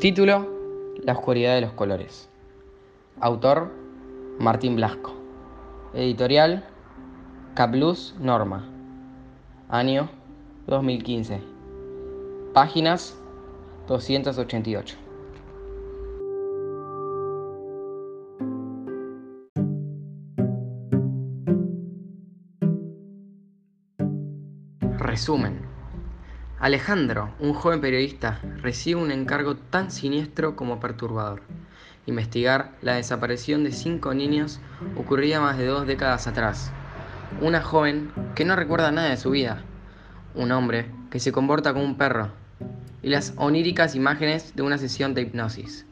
Título, La oscuridad de los colores. Autor, Martín Blasco. Editorial, Caplus Norma. Año 2015. Páginas 288. Resumen. Alejandro, un joven periodista, recibe un encargo tan siniestro como perturbador. Investigar la desaparición de cinco niños ocurría más de dos décadas atrás. Una joven que no recuerda nada de su vida. Un hombre que se comporta como un perro. Y las oníricas imágenes de una sesión de hipnosis.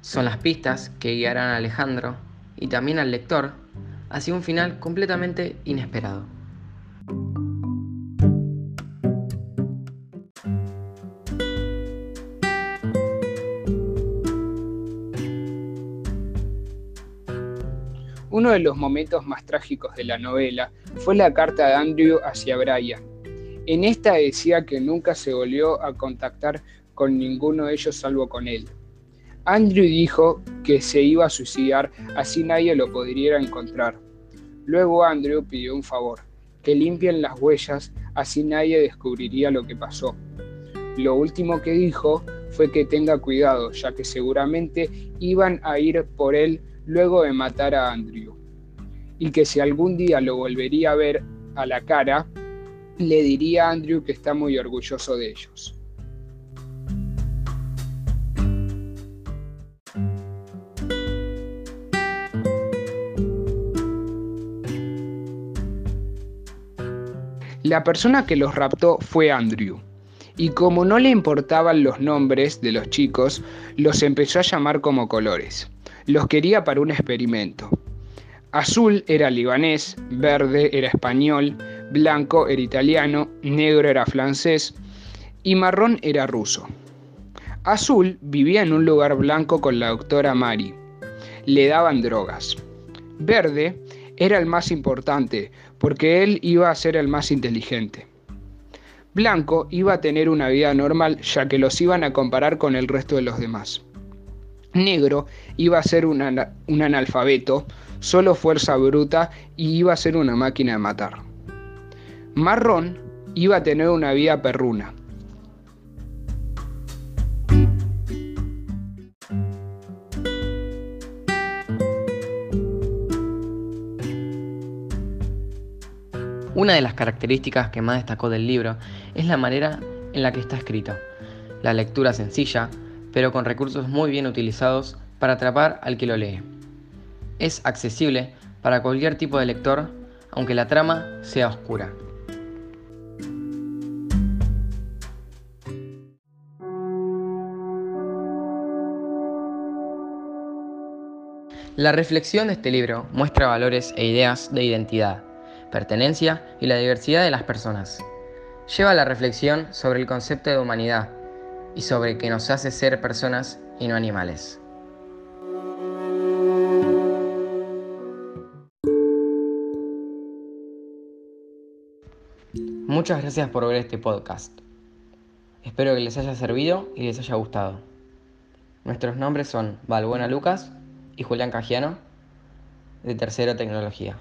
Son las pistas que guiarán a Alejandro y también al lector hacia un final completamente inesperado. Uno de los momentos más trágicos de la novela fue la carta de Andrew hacia Brian. En esta decía que nunca se volvió a contactar con ninguno de ellos salvo con él. Andrew dijo que se iba a suicidar así nadie lo podría encontrar. Luego Andrew pidió un favor, que limpien las huellas así nadie descubriría lo que pasó. Lo último que dijo fue que tenga cuidado, ya que seguramente iban a ir por él luego de matar a Andrew, y que si algún día lo volvería a ver a la cara, le diría a Andrew que está muy orgulloso de ellos. La persona que los raptó fue Andrew, y como no le importaban los nombres de los chicos, los empezó a llamar como colores. Los quería para un experimento. Azul era libanés, verde era español, blanco era italiano, negro era francés y marrón era ruso. Azul vivía en un lugar blanco con la doctora Mari. Le daban drogas. Verde era el más importante porque él iba a ser el más inteligente. Blanco iba a tener una vida normal ya que los iban a comparar con el resto de los demás. Negro iba a ser un, analfabeto, solo fuerza bruta y iba a ser una máquina de matar. Marrón iba a tener una vida perruna. Una de las características que más destacó del libro es la manera en la que está escrito. La lectura sencilla, pero con recursos muy bien utilizados para atrapar al que lo lee. Es accesible para cualquier tipo de lector, aunque la trama sea oscura. La reflexión de este libro muestra valores e ideas de identidad, pertenencia y la diversidad de las personas. Lleva la reflexión sobre el concepto de humanidad y sobre que nos hace ser personas y no animales. Muchas gracias por ver este podcast. Espero que les haya servido y les haya gustado. Nuestros nombres son Valbuena Lucas y Julián Cajiano, de Tercero Tecnología.